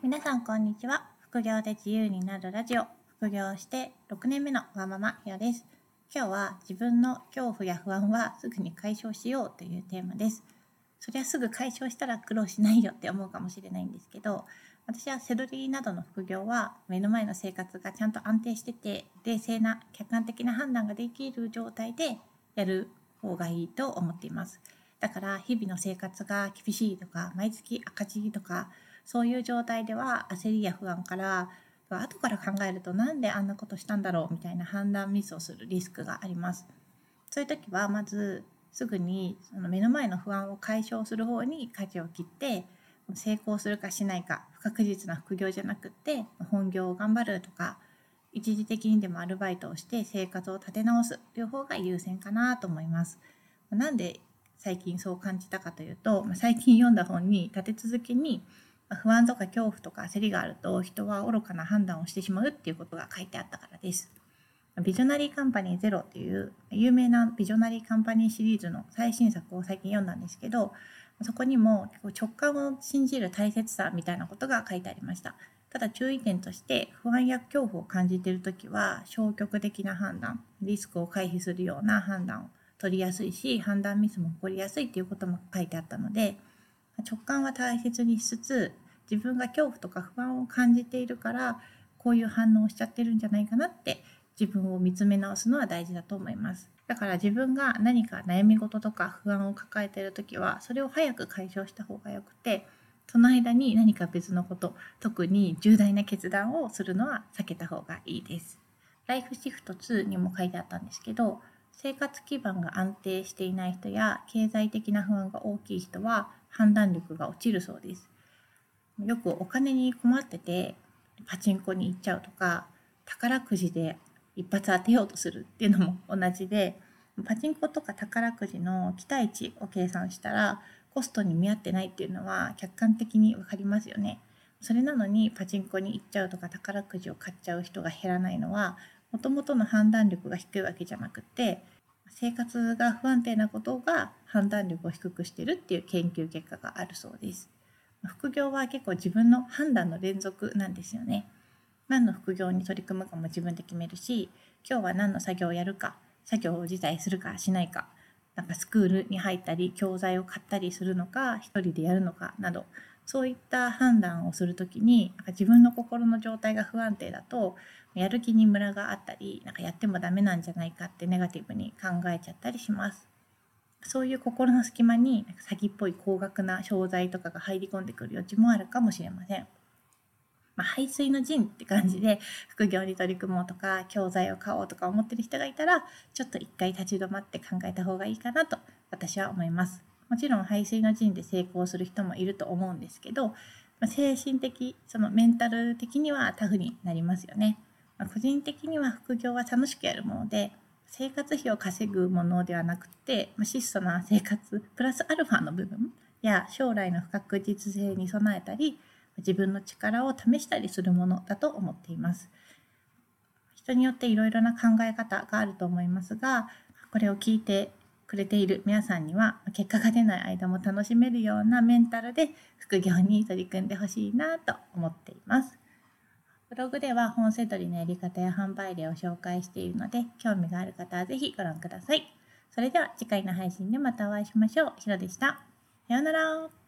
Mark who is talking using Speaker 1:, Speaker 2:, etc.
Speaker 1: 皆さんこんにちは。副業で自由になるラジオ。副業して6年目のわままひよです。今日は自分の恐怖や不安はすぐに解消しようというテーマです。そりゃすぐ解消したら苦労しないよって思うかもしれないんですけど私はセドリなどの副業は目の前の生活がちゃんと安定してて冷静な客観的な判断ができる状態でやる方がいいと思っています。だから日々の生活が厳しいとか毎月赤字とかそういう状態では焦りや不安から後から考えるとなんであんなことしたんだろうみたいな判断ミスをするリスクがあります。そういう時はまずすぐにその目の前の不安を解消する方に舵を切って成功するかしないか不確実な副業じゃなくって本業を頑張るとか一時的にでもアルバイトをして生活を立て直すという方が優先かなと思います。なんで最近そう感じたかというと最近読んだ本に立て続けに不安とか恐怖とか焦りがあると人は愚かな判断をしてしまうっていうことが書いてあったからです。ビジョナリーカンパニーゼロっていう有名なビジョナリーカンパニーシリーズの最新作を最近読んだんですけどそこにも直感を信じる大切さみたいなことが書いてありましたただ注意点として不安や恐怖を感じている時は消極的な判断リスクを回避するような判断を取りやすいし判断ミスも起こりやすいっていうことも書いてあったので直感は大切にしつつ自分が恐怖とか不安を感じているからこういう反応をしちゃってるんじゃないかなって自分を見つめ直すのは大事だと思います。だから自分が何か悩み事とか不安を抱えている時はそれを早く解消した方がよくてその間に何か別のこと特に重大な決断をするのは避けた方がいいです。ライフシフト2にも書いてあったんですけど生活基盤が安定していない人や経済的な不安が大きい人は判断力が落ちるそうです。よくお金に困っててパチンコに行っちゃうとか宝くじで一発当てようとするっていうのも同じでパチンコとか宝くじの期待値を計算したらコストに見合ってないっていうのは客観的に分かりますよね。それなのにパチンコに行っちゃうとか宝くじを買っちゃう人が減らないのはもともとの判断力が低いわけじゃなくて生活が不安定なことが判断力を低くしてるっていう研究結果があるそうです。副業は結構自分の判断の連続なんですよね。何の副業に取り組むかも自分で決めるし、今日は何の作業をやるか、作業自体するかしないか、なんかスクールに入ったり、教材を買ったりするのか、一人でやるのかなど、そういった判断をするときに、なんか自分の心の状態が不安定だと、やる気にムラがあったり、なんかやってもダメなんじゃないかってネガティブに考えちゃったりします。そういう心の隙間に詐欺っぽい高額な商材とかが入り込んでくる余地もあるかもしれません。まあ、排水の陣って感じで副業に取り組もうとか教材を買おうとか思ってる人がいたらちょっと一回立ち止まって考えた方がいいかなと私は思います。もちろん排水の陣で成功する人もいると思うんですけど、まあ、精神的そのメンタル的にはタフになりますよね。まあ、個人的には副業は楽しくやるもので生活費を稼ぐものではなくて、ま質素な生活プラスアルファの部分や将来の不確実性に備えたり自分の力を試したりするものだと思っています。人によっていろいろな考え方があると思いますがこれを聞いてくれている皆さんには結果が出ない間も楽しめるようなメンタルで副業に取り組んでほしいなと思っています。ブログでは本セドリのやり方や販売例を紹介しているので、興味がある方はぜひご覧ください。それでは次回の配信でまたお会いしましょう。ひろでした。さようなら。